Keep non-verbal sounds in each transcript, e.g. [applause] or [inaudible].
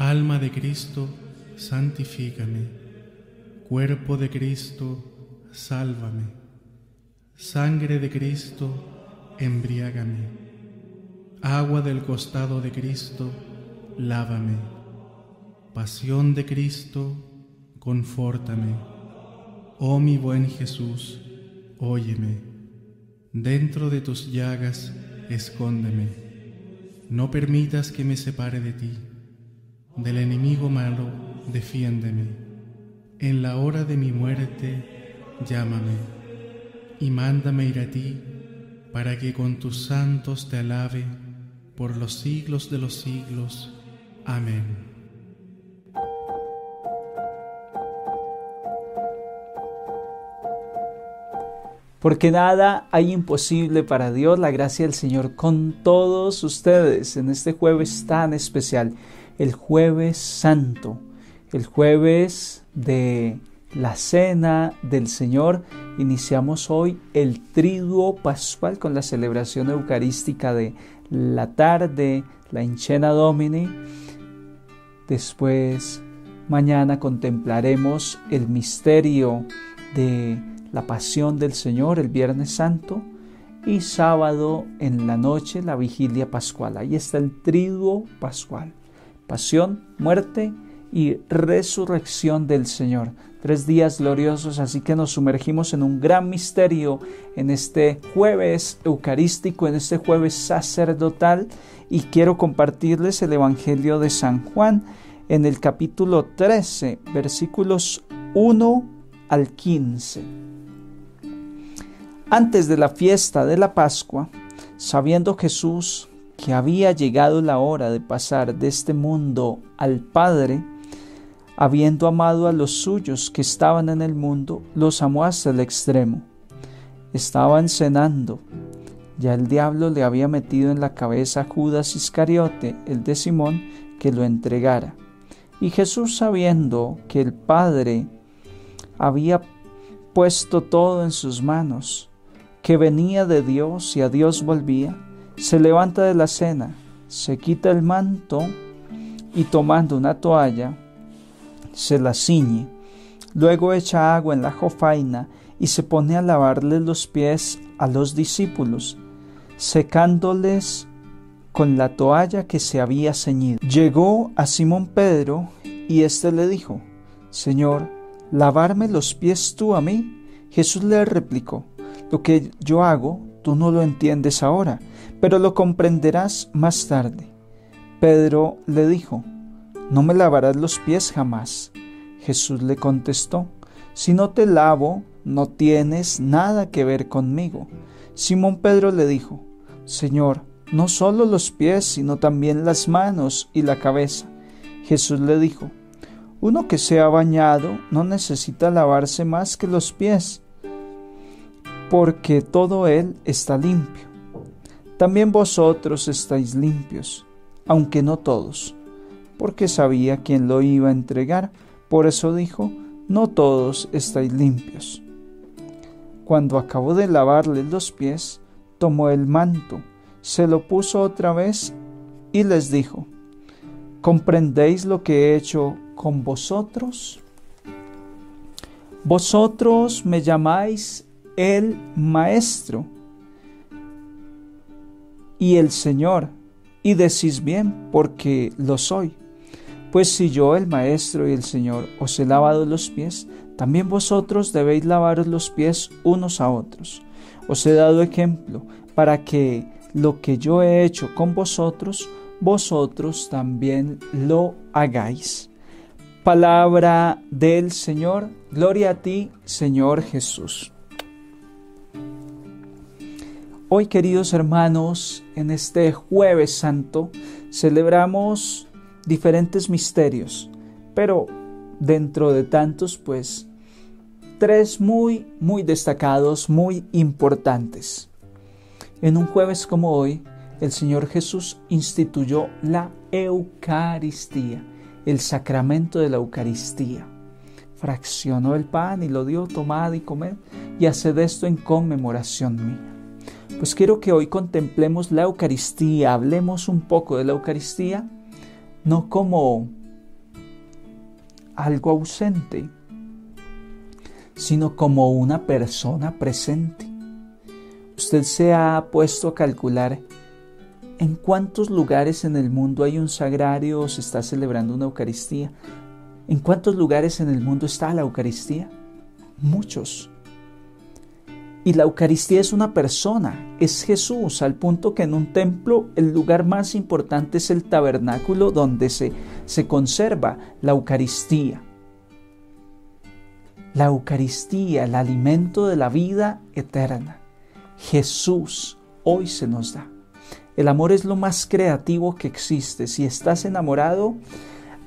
Alma de Cristo, santifícame. Cuerpo de Cristo, sálvame. Sangre de Cristo, embriágame. Agua del costado de Cristo, lávame. Pasión de Cristo, confórtame. Oh mi buen Jesús, óyeme. Dentro de tus llagas, escóndeme. No permitas que me separe de ti del enemigo malo, defiéndeme. En la hora de mi muerte, llámame y mándame ir a ti para que con tus santos te alabe por los siglos de los siglos. Amén. Porque nada hay imposible para Dios, la gracia del Señor con todos ustedes en este jueves tan especial el jueves santo, el jueves de la cena del Señor. Iniciamos hoy el triduo pascual con la celebración eucarística de la tarde, la Inchena Domini. Después, mañana contemplaremos el misterio de la pasión del Señor el Viernes Santo y sábado en la noche la vigilia pascual. Ahí está el triduo pascual pasión, muerte y resurrección del Señor. Tres días gloriosos, así que nos sumergimos en un gran misterio en este jueves eucarístico, en este jueves sacerdotal, y quiero compartirles el Evangelio de San Juan en el capítulo 13, versículos 1 al 15. Antes de la fiesta de la Pascua, sabiendo Jesús que había llegado la hora de pasar de este mundo al Padre, habiendo amado a los suyos que estaban en el mundo, los amó hasta el extremo. Estaban cenando. Ya el diablo le había metido en la cabeza a Judas Iscariote, el de Simón, que lo entregara. Y Jesús, sabiendo que el Padre había puesto todo en sus manos, que venía de Dios y a Dios volvía, se levanta de la cena, se quita el manto y tomando una toalla, se la ciñe. Luego echa agua en la jofaina y se pone a lavarle los pies a los discípulos, secándoles con la toalla que se había ceñido. Llegó a Simón Pedro y éste le dijo, Señor, ¿lavarme los pies tú a mí? Jesús le replicó, lo que yo hago, tú no lo entiendes ahora pero lo comprenderás más tarde. Pedro le dijo, No me lavarás los pies jamás. Jesús le contestó, Si no te lavo, no tienes nada que ver conmigo. Simón Pedro le dijo, Señor, no solo los pies, sino también las manos y la cabeza. Jesús le dijo, Uno que se ha bañado no necesita lavarse más que los pies, porque todo él está limpio también vosotros estáis limpios, aunque no todos, porque sabía quién lo iba a entregar, por eso dijo, no todos estáis limpios. Cuando acabó de lavarle los pies, tomó el manto, se lo puso otra vez y les dijo, ¿comprendéis lo que he hecho con vosotros? Vosotros me llamáis el Maestro y el Señor, y decís bien, porque lo soy. Pues si yo, el Maestro y el Señor, os he lavado los pies, también vosotros debéis lavaros los pies unos a otros. Os he dado ejemplo para que lo que yo he hecho con vosotros, vosotros también lo hagáis. Palabra del Señor, gloria a ti, Señor Jesús. Hoy, queridos hermanos, en este jueves santo, celebramos diferentes misterios, pero dentro de tantos, pues, tres muy, muy destacados, muy importantes. En un jueves como hoy, el Señor Jesús instituyó la Eucaristía, el sacramento de la Eucaristía. Fraccionó el pan y lo dio, tomad y comed, y haced esto en conmemoración mía. Pues quiero que hoy contemplemos la Eucaristía, hablemos un poco de la Eucaristía, no como algo ausente, sino como una persona presente. Usted se ha puesto a calcular en cuántos lugares en el mundo hay un sagrario o se está celebrando una Eucaristía. ¿En cuántos lugares en el mundo está la Eucaristía? Muchos. Y la Eucaristía es una persona, es Jesús, al punto que en un templo el lugar más importante es el tabernáculo donde se, se conserva la Eucaristía. La Eucaristía, el alimento de la vida eterna. Jesús hoy se nos da. El amor es lo más creativo que existe. Si estás enamorado,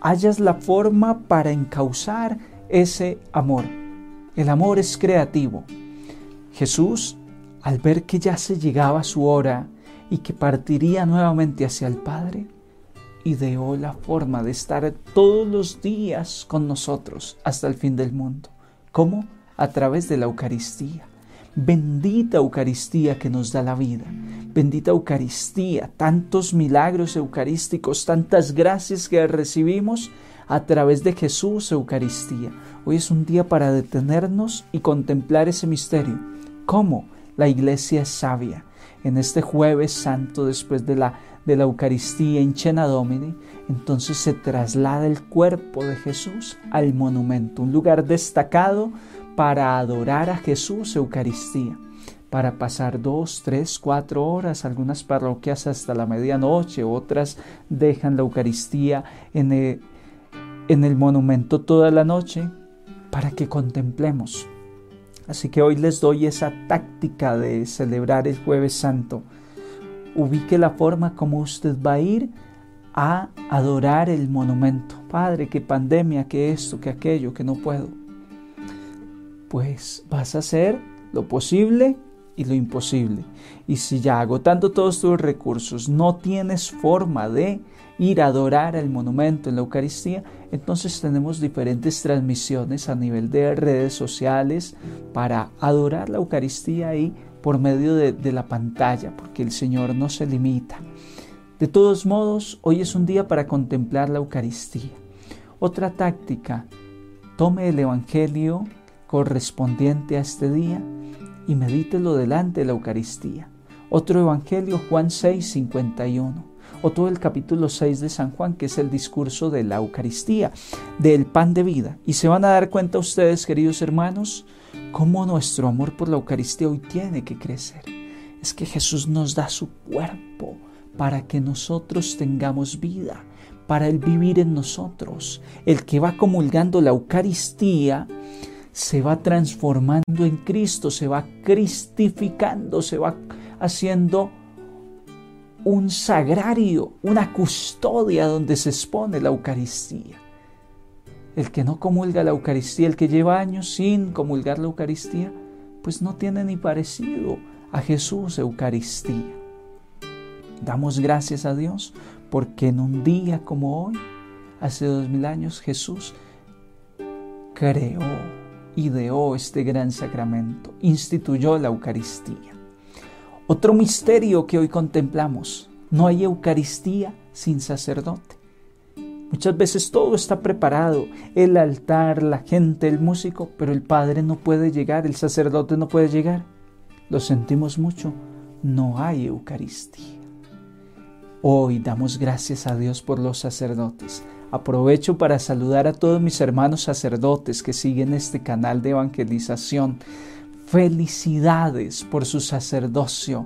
hallas la forma para encauzar ese amor. El amor es creativo. Jesús, al ver que ya se llegaba su hora y que partiría nuevamente hacia el Padre, ideó la forma de estar todos los días con nosotros hasta el fin del mundo. ¿Cómo? A través de la Eucaristía. Bendita Eucaristía que nos da la vida. Bendita Eucaristía, tantos milagros eucarísticos, tantas gracias que recibimos a través de Jesús Eucaristía. Hoy es un día para detenernos y contemplar ese misterio. ¿Cómo? La iglesia es sabia. En este jueves santo, después de la, de la Eucaristía en Chena Domini, entonces se traslada el cuerpo de Jesús al monumento, un lugar destacado para adorar a Jesús Eucaristía, para pasar dos, tres, cuatro horas, algunas parroquias hasta la medianoche, otras dejan la Eucaristía en el, en el monumento toda la noche para que contemplemos. Así que hoy les doy esa táctica de celebrar el jueves santo. Ubique la forma como usted va a ir a adorar el monumento. Padre, qué pandemia, que esto, que aquello, que no puedo pues vas a hacer lo posible y lo imposible. Y si ya agotando todos tus recursos no tienes forma de ir a adorar el monumento en la Eucaristía, entonces tenemos diferentes transmisiones a nivel de redes sociales para adorar la Eucaristía ahí por medio de, la pantalla, porque el Señor no se limita. De todos modos, hoy es un día para contemplar la Eucaristía. Otra táctica, tome el Evangelio correspondiente a este día y medítelo delante de la Eucaristía. Otro Evangelio, Juan 6, 51. O todo el capítulo 6 de San Juan, que es el discurso de la Eucaristía, del pan de vida. Y se van a dar cuenta ustedes, queridos hermanos, cómo nuestro amor por la Eucaristía hoy tiene que crecer. Es que Jesús nos da su cuerpo para que nosotros tengamos vida, para el vivir en nosotros. El que va comulgando la Eucaristía se va transformando en Cristo, se va cristificando, se va haciendo un sagrario, una custodia donde se expone la Eucaristía. El que no comulga la Eucaristía, el que lleva años sin comulgar la Eucaristía, pues no tiene ni parecido a Jesús Eucaristía. Damos gracias a Dios porque en un día como hoy, hace dos mil años, Jesús creó ideó este gran sacramento, instituyó la Eucaristía. Otro misterio que hoy contemplamos, no hay Eucaristía sin sacerdote. Muchas veces todo está preparado, el altar, la gente, el músico, pero el Padre no puede llegar, el sacerdote no puede llegar. Lo sentimos mucho, no hay Eucaristía. Hoy damos gracias a Dios por los sacerdotes. Aprovecho para saludar a todos mis hermanos sacerdotes que siguen este canal de evangelización. Felicidades por su sacerdocio.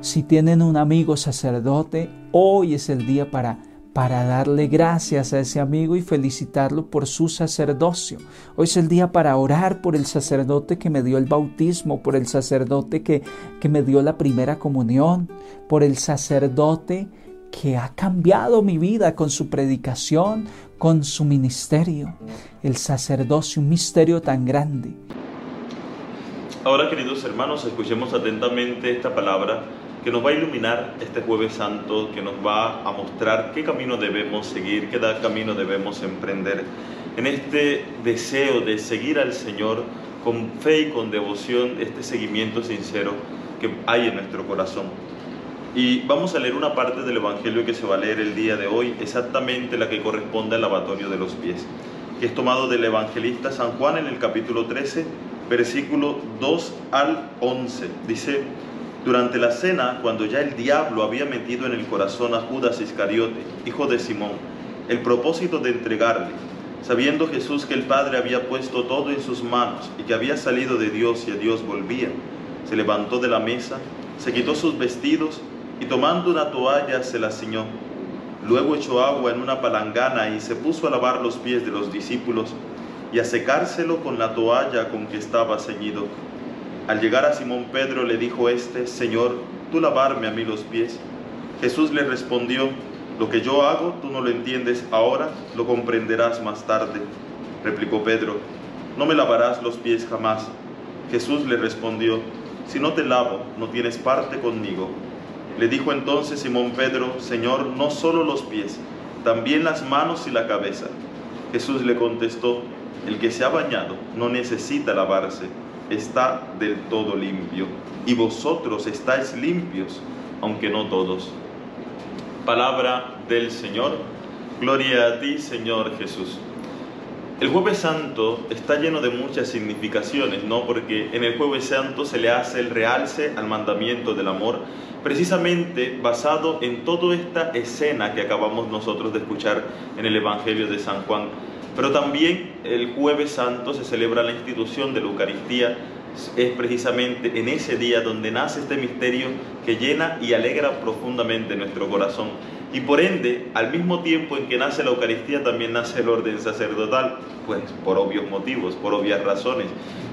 Si tienen un amigo sacerdote, hoy es el día para para darle gracias a ese amigo y felicitarlo por su sacerdocio. Hoy es el día para orar por el sacerdote que me dio el bautismo, por el sacerdote que, que me dio la primera comunión, por el sacerdote que ha cambiado mi vida con su predicación, con su ministerio. El sacerdocio, un misterio tan grande. Ahora, queridos hermanos, escuchemos atentamente esta palabra que nos va a iluminar este jueves santo, que nos va a mostrar qué camino debemos seguir, qué camino debemos emprender en este deseo de seguir al Señor con fe y con devoción, este seguimiento sincero que hay en nuestro corazón. Y vamos a leer una parte del Evangelio que se va a leer el día de hoy, exactamente la que corresponde al lavatorio de los pies. que es tomado del evangelista San Juan en el capítulo 13, versículo 2 al 11. Dice, durante la cena, cuando ya el diablo había metido en el corazón a Judas Iscariote, hijo de Simón, el propósito de entregarle, sabiendo Jesús que el Padre había puesto todo en sus manos y que había salido de Dios y a Dios volvía, se levantó de la mesa, se quitó sus vestidos y tomando una toalla se la ciñó. Luego echó agua en una palangana y se puso a lavar los pies de los discípulos y a secárselo con la toalla con que estaba ceñido. Al llegar a Simón Pedro le dijo este, Señor, ¿tú lavarme a mí los pies? Jesús le respondió, lo que yo hago tú no lo entiendes ahora, lo comprenderás más tarde. Replicó Pedro, no me lavarás los pies jamás. Jesús le respondió, si no te lavo, no tienes parte conmigo. Le dijo entonces Simón Pedro, Señor, no solo los pies, también las manos y la cabeza. Jesús le contestó, el que se ha bañado no necesita lavarse está del todo limpio, y vosotros estáis limpios, aunque no todos. Palabra del Señor, gloria a ti Señor Jesús. El jueves santo está lleno de muchas significaciones, ¿no? Porque en el jueves santo se le hace el realce al mandamiento del amor, precisamente basado en toda esta escena que acabamos nosotros de escuchar en el Evangelio de San Juan pero también el jueves santo se celebra la institución de la Eucaristía. Es precisamente en ese día donde nace este misterio que llena y alegra profundamente nuestro corazón. Y por ende, al mismo tiempo en que nace la Eucaristía, también nace el orden sacerdotal, pues por obvios motivos, por obvias razones,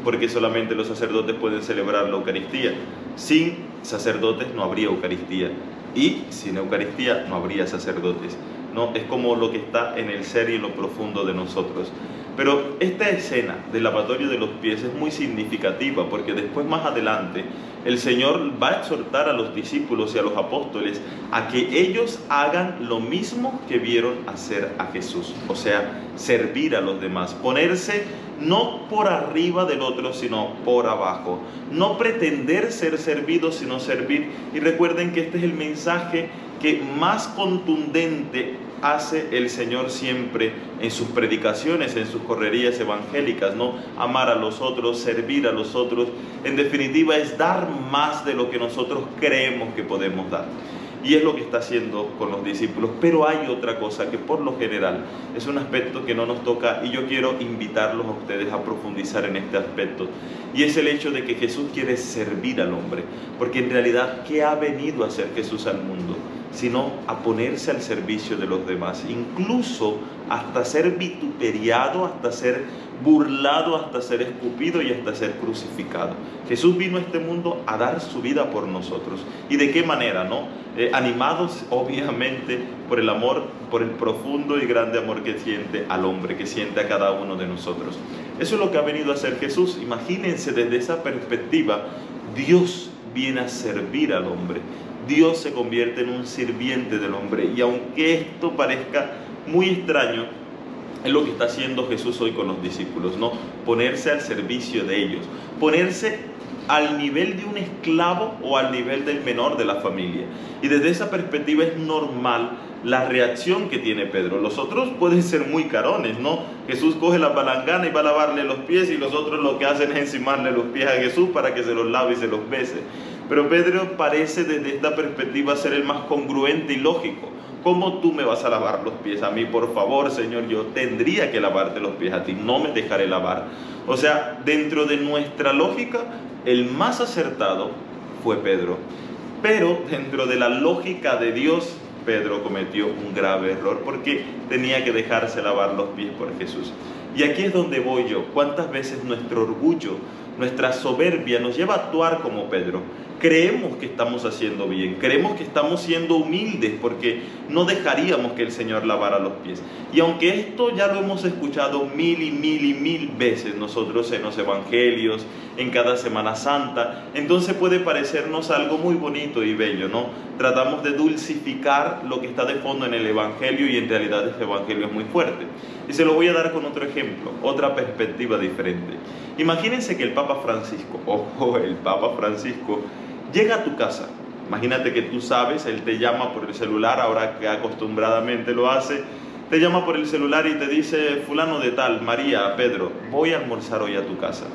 porque solamente los sacerdotes pueden celebrar la Eucaristía. Sin sacerdotes no habría Eucaristía y sin Eucaristía no habría sacerdotes. ¿No? Es como lo que está en el ser y en lo profundo de nosotros. Pero esta escena del lavatorio de los pies es muy significativa porque después más adelante el Señor va a exhortar a los discípulos y a los apóstoles a que ellos hagan lo mismo que vieron hacer a Jesús, o sea, servir a los demás, ponerse no por arriba del otro, sino por abajo, no pretender ser servidos, sino servir. Y recuerden que este es el mensaje que más contundente hace el Señor siempre en sus predicaciones, en sus correrías evangélicas, ¿no? Amar a los otros, servir a los otros, en definitiva es dar más de lo que nosotros creemos que podemos dar. Y es lo que está haciendo con los discípulos. Pero hay otra cosa que por lo general es un aspecto que no nos toca y yo quiero invitarlos a ustedes a profundizar en este aspecto. Y es el hecho de que Jesús quiere servir al hombre. Porque en realidad, ¿qué ha venido a hacer Jesús al mundo? Sino a ponerse al servicio de los demás, incluso hasta ser vituperiado, hasta ser burlado, hasta ser escupido y hasta ser crucificado. Jesús vino a este mundo a dar su vida por nosotros. ¿Y de qué manera, no? Eh, animados [laughs] obviamente por el amor, por el profundo y grande amor que siente al hombre, que siente a cada uno de nosotros. Eso es lo que ha venido a hacer Jesús. Imagínense desde esa perspectiva, Dios viene a servir al hombre. Dios se convierte en un sirviente del hombre. Y aunque esto parezca muy extraño, es lo que está haciendo Jesús hoy con los discípulos, ¿no? Ponerse al servicio de ellos, ponerse al nivel de un esclavo o al nivel del menor de la familia. Y desde esa perspectiva es normal la reacción que tiene Pedro. Los otros pueden ser muy carones, ¿no? Jesús coge la palangana y va a lavarle los pies y los otros lo que hacen es encimarle los pies a Jesús para que se los lave y se los bese. Pero Pedro parece desde esta perspectiva ser el más congruente y lógico. ¿Cómo tú me vas a lavar los pies a mí? Por favor, Señor, yo tendría que lavarte los pies a ti, no me dejaré lavar. O sea, dentro de nuestra lógica, el más acertado fue Pedro. Pero dentro de la lógica de Dios, Pedro cometió un grave error porque tenía que dejarse lavar los pies por Jesús. Y aquí es donde voy yo. ¿Cuántas veces nuestro orgullo, nuestra soberbia nos lleva a actuar como Pedro? creemos que estamos haciendo bien, creemos que estamos siendo humildes porque no dejaríamos que el Señor lavara los pies. Y aunque esto ya lo hemos escuchado mil y mil y mil veces nosotros en los evangelios, en cada Semana Santa, entonces puede parecernos algo muy bonito y bello, ¿no? Tratamos de dulcificar lo que está de fondo en el evangelio y en realidad este evangelio es muy fuerte. Y se lo voy a dar con otro ejemplo, otra perspectiva diferente. Imagínense que el Papa Francisco, [laughs] ojo, el Papa Francisco, llega a tu casa. Imagínate que tú sabes, él te llama por el celular, ahora que acostumbradamente lo hace, te llama por el celular y te dice, fulano de tal, María, Pedro, voy a almorzar hoy a tu casa.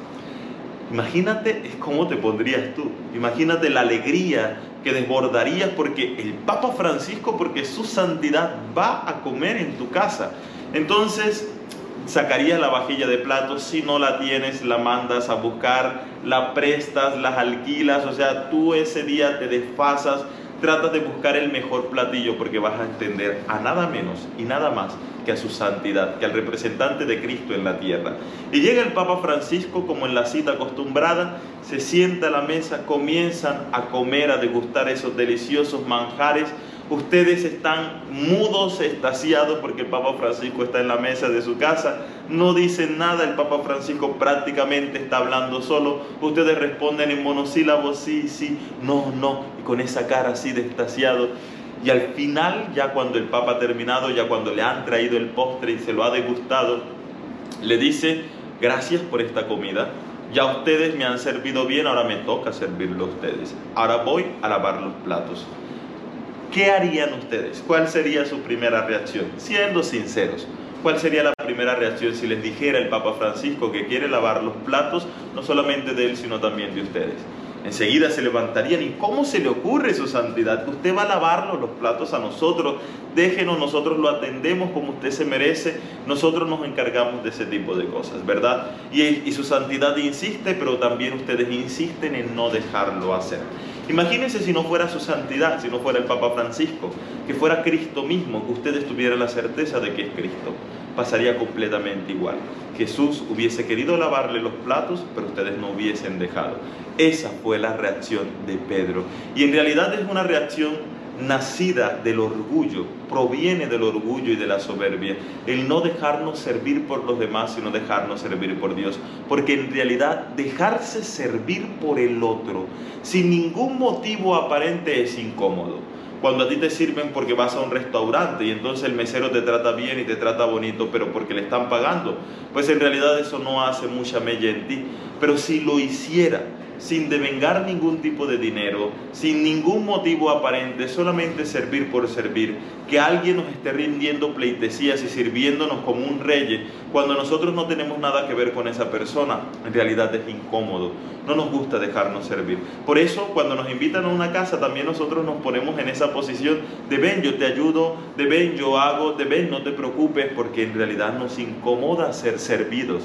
Imagínate cómo te pondrías tú. Imagínate la alegría que desbordarías porque el Papa Francisco, porque su santidad va a comer en tu casa. Entonces, sacarías la vajilla de platos, si no la tienes, la mandas a buscar, la prestas, las alquilas, o sea, tú ese día te desfasas trata de buscar el mejor platillo porque vas a entender a nada menos y nada más que a su santidad, que al representante de Cristo en la tierra. Y llega el Papa Francisco como en la cita acostumbrada, se sienta a la mesa, comienzan a comer, a degustar esos deliciosos manjares ustedes están mudos, estasiados porque el Papa Francisco está en la mesa de su casa, no dicen nada, el Papa Francisco prácticamente está hablando solo, ustedes responden en monosílabos, sí, sí, no, no, y con esa cara así de estasiado. Y al final, ya cuando el Papa ha terminado, ya cuando le han traído el postre y se lo ha degustado, le dice, gracias por esta comida, ya ustedes me han servido bien, ahora me toca servirlo a ustedes. Ahora voy a lavar los platos. ¿Qué harían ustedes? ¿Cuál sería su primera reacción? Siendo sinceros, ¿cuál sería la primera reacción si les dijera el Papa Francisco que quiere lavar los platos, no solamente de él, sino también de ustedes? Enseguida se levantarían y ¿cómo se le ocurre su santidad? Usted va a lavarnos los platos a nosotros, déjenos, nosotros lo atendemos como usted se merece, nosotros nos encargamos de ese tipo de cosas, ¿verdad? Y, y su santidad insiste, pero también ustedes insisten en no dejarlo hacer. Imagínense si no fuera su santidad, si no fuera el Papa Francisco, que fuera Cristo mismo, que ustedes tuvieran la certeza de que es Cristo. Pasaría completamente igual. Jesús hubiese querido lavarle los platos, pero ustedes no hubiesen dejado. Esa fue la reacción de Pedro. Y en realidad es una reacción nacida del orgullo, proviene del orgullo y de la soberbia, el no dejarnos servir por los demás, sino dejarnos servir por Dios, porque en realidad dejarse servir por el otro sin ningún motivo aparente es incómodo. Cuando a ti te sirven porque vas a un restaurante y entonces el mesero te trata bien y te trata bonito, pero porque le están pagando, pues en realidad eso no hace mucha mella en ti. Pero si lo hiciera, sin devengar ningún tipo de dinero, sin ningún motivo aparente, solamente servir por servir, que alguien nos esté rindiendo pleitesías y sirviéndonos como un rey, cuando nosotros no tenemos nada que ver con esa persona, en realidad es incómodo, no nos gusta dejarnos servir. Por eso, cuando nos invitan a una casa, también nosotros nos ponemos en esa posición de ven, yo te ayudo, de ven, yo hago, de ven, no te preocupes, porque en realidad nos incomoda ser servidos.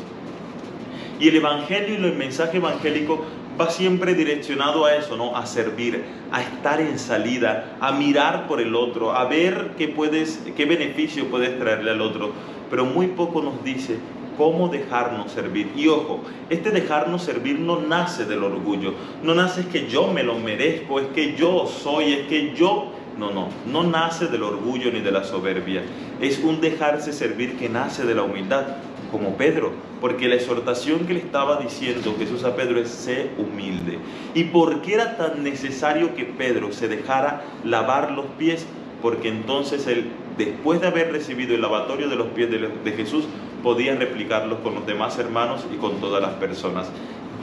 Y el Evangelio y el mensaje evangélico va siempre direccionado a eso, ¿no? A servir, a estar en salida, a mirar por el otro, a ver qué puedes, qué beneficio puedes traerle al otro. Pero muy poco nos dice cómo dejarnos servir. Y ojo, este dejarnos servir no nace del orgullo, no nace es que yo me lo merezco, es que yo soy, es que yo... No, no, no nace del orgullo ni de la soberbia. Es un dejarse servir que nace de la humildad como Pedro, porque la exhortación que le estaba diciendo Jesús a Pedro es ser humilde. ¿Y por qué era tan necesario que Pedro se dejara lavar los pies? Porque entonces él, después de haber recibido el lavatorio de los pies de, Jesús, podía replicarlos con los demás hermanos y con todas las personas.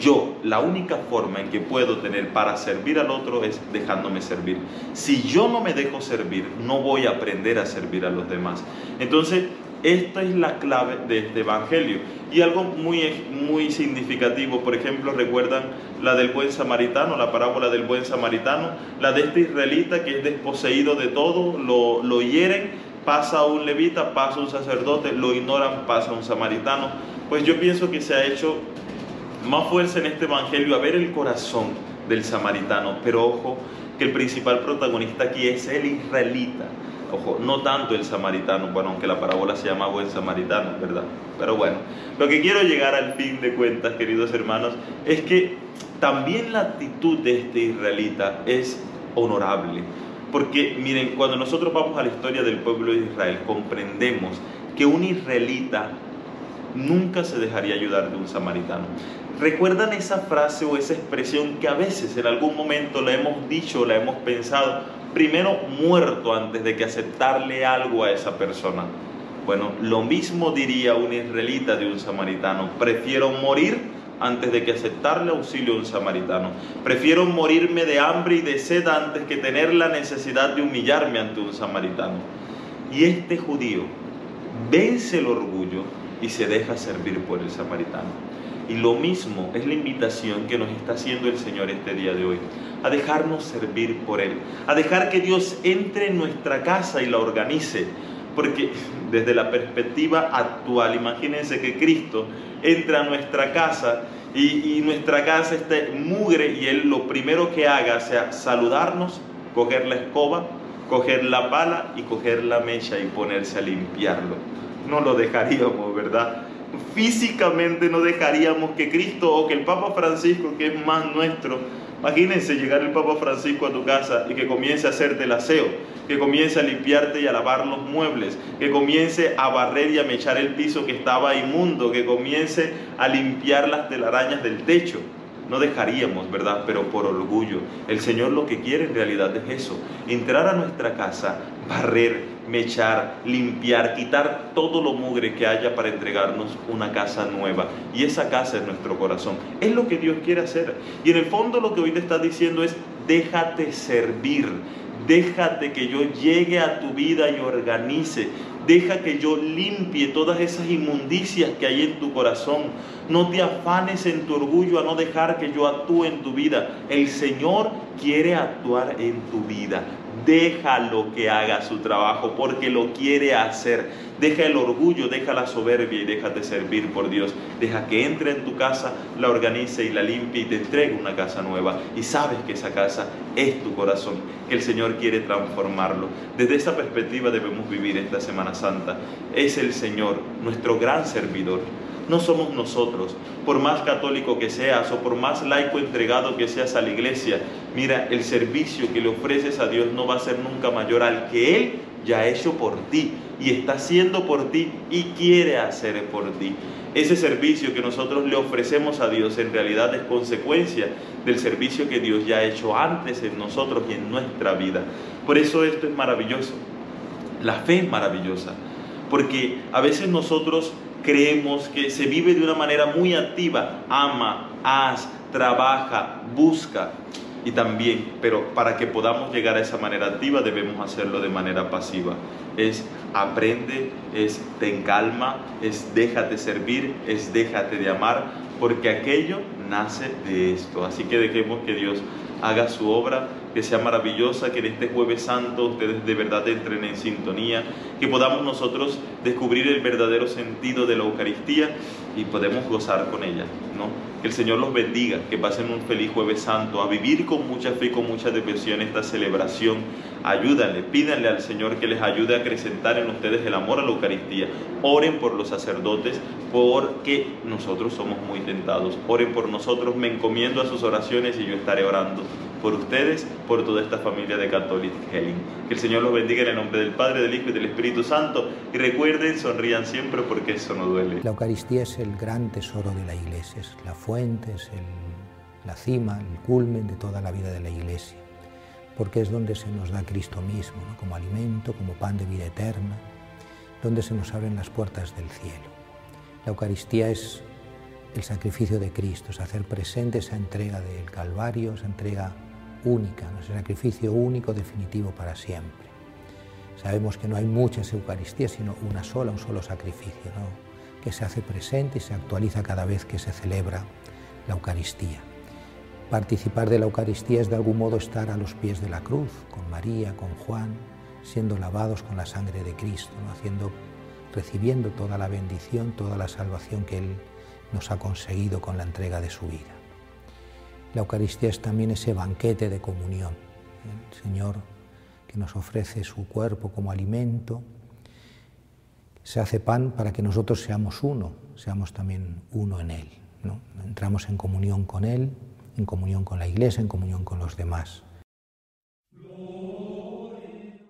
Yo, la única forma en que puedo tener para servir al otro es dejándome servir. Si yo no me dejo servir, no voy a aprender a servir a los demás. Entonces, esta es la clave de este Evangelio. Y algo muy, muy significativo, por ejemplo, recuerdan la del buen samaritano, la parábola del buen samaritano, la de este israelita que es desposeído de todo, lo, lo hieren, pasa un levita, pasa un sacerdote, lo ignoran, pasa un samaritano. Pues yo pienso que se ha hecho más fuerza en este Evangelio a ver el corazón del samaritano, pero ojo que el principal protagonista aquí es el israelita No tanto el samaritano, bueno, aunque la parábola se llama buen samaritano, ¿verdad? Pero bueno, lo que quiero llegar al fin de cuentas, queridos hermanos, es que también la actitud de este israelita es honorable. Porque miren, cuando nosotros vamos a la historia del pueblo de Israel, comprendemos que un israelita nunca se dejaría ayudar de un samaritano. ¿Recuerdan esa frase o esa expresión que a veces en algún momento la hemos dicho, la hemos pensado? Primero muerto antes de que aceptarle algo a esa persona. Bueno, lo mismo diría un israelita de un samaritano. Prefiero morir antes de que aceptarle auxilio a un samaritano. Prefiero morirme de hambre y de sed antes que tener la necesidad de humillarme ante un samaritano. Y este judío vence el orgullo y se deja servir por el samaritano. Y lo mismo es la invitación que nos está haciendo el Señor este día de hoy, a dejarnos servir por Él, a dejar que Dios entre en nuestra casa y la organice. Porque [laughs] desde la perspectiva actual, imagínense que Cristo entra a nuestra casa y, nuestra casa esté mugre y Él lo primero que haga sea saludarnos, coger la escoba, coger la pala y coger la mecha y ponerse a limpiarlo. No lo dejaríamos, ¿verdad? Físicamente no dejaríamos que Cristo o que el Papa Francisco, que es más nuestro, imagínense llegar el Papa Francisco a tu casa y que comience a hacerte el aseo, que comience a limpiarte y a lavar los muebles, que comience a barrer y a mechar el piso que estaba inmundo, que comience a limpiar las telarañas del techo no dejaríamos, ¿verdad? Pero por orgullo. El Señor lo que quiere en realidad es eso, entrar a nuestra casa, barrer, mechar, limpiar, quitar todo lo mugre que haya para entregarnos una casa nueva. Y esa casa es nuestro corazón. Es lo que Dios quiere hacer. Y en el fondo lo que hoy te está diciendo es, déjate servir. Déjate que yo llegue a tu vida y organice. Deja que yo limpie todas esas inmundicias que hay en tu corazón. No te afanes en tu orgullo a no dejar que yo actúe en tu vida. El Señor quiere actuar en tu vida. Déjalo que haga su trabajo porque lo quiere hacer. Deja el orgullo, deja la soberbia y déjate servir por Dios. Deja que entre en tu casa, la organice y la limpie y te entregue una casa nueva. Y sabes que esa casa es tu corazón, que el Señor quiere transformarlo. Desde esa perspectiva debemos vivir esta Semana Santa. Es el Señor, nuestro gran servidor no somos nosotros. Por más católico que seas o por más laico entregado que seas a la iglesia, mira, el servicio que le ofreces a Dios no va a ser nunca mayor al que Él ya ha hecho por ti y está haciendo por ti y quiere hacer por ti. Ese servicio que nosotros le ofrecemos a Dios en realidad es consecuencia del servicio que Dios ya ha hecho antes en nosotros y en nuestra vida. Por eso esto es maravilloso. La fe es maravillosa, porque a veces nosotros creemos que se vive de una manera muy activa, ama, haz, trabaja, busca. Y también, pero para que podamos llegar a esa manera activa debemos hacerlo de manera pasiva. Es aprende, es ten calma, es déjate servir, es déjate de amar, porque aquello nace de esto. Así que dejemos que Dios haga su obra que sea maravillosa, que en este jueves santo ustedes de verdad entren en sintonía, que podamos nosotros descubrir el verdadero sentido de la Eucaristía y podemos gozar con ella, ¿no? Que el Señor los bendiga, que pasen un feliz jueves santo, a vivir con mucha fe y con mucha devoción esta celebración. Ayúdanle, pídanle al Señor que les ayude a acrecentar en ustedes el amor a la Eucaristía. Oren por los sacerdotes, porque nosotros somos muy tentados. Oren por nosotros, me encomiendo a sus oraciones y yo estaré orando por ustedes, por toda esta familia de Catholic Healing. Que el Señor los bendiga en el nombre del Padre, del Hijo y del Espíritu Santo. Y recuerden, sonrían siempre porque eso no duele. La Eucaristía es el gran tesoro de la Iglesia, es la fuente, es la cima, el culmen de toda la vida de la Iglesia, porque es donde se nos da Cristo mismo, como alimento, como pan de vida eterna, donde se nos abren las puertas del cielo. La Eucaristía es el sacrificio de Cristo, es hacer presente esa entrega del Calvario, esa entrega única, ¿no? ese sacrificio único, definitivo para siempre. Sabemos que no hay muchas Eucaristías, sino una sola, un solo sacrificio, que se hace presente y se actualiza cada vez que se celebra la Eucaristía. Participar de la Eucaristía es de algún modo estar a los pies de la cruz, con María, con Juan, siendo lavados con la sangre de Cristo, Haciendo, recibiendo toda la bendición, toda la salvación que Él nos ha conseguido con la entrega de su vida. La Eucaristía es también ese banquete de comunión. El Señor que nos ofrece su cuerpo como alimento, se hace pan para que nosotros seamos uno, seamos también uno en Él. Entramos en comunión con Él, en comunión con la Iglesia, en comunión con los demás.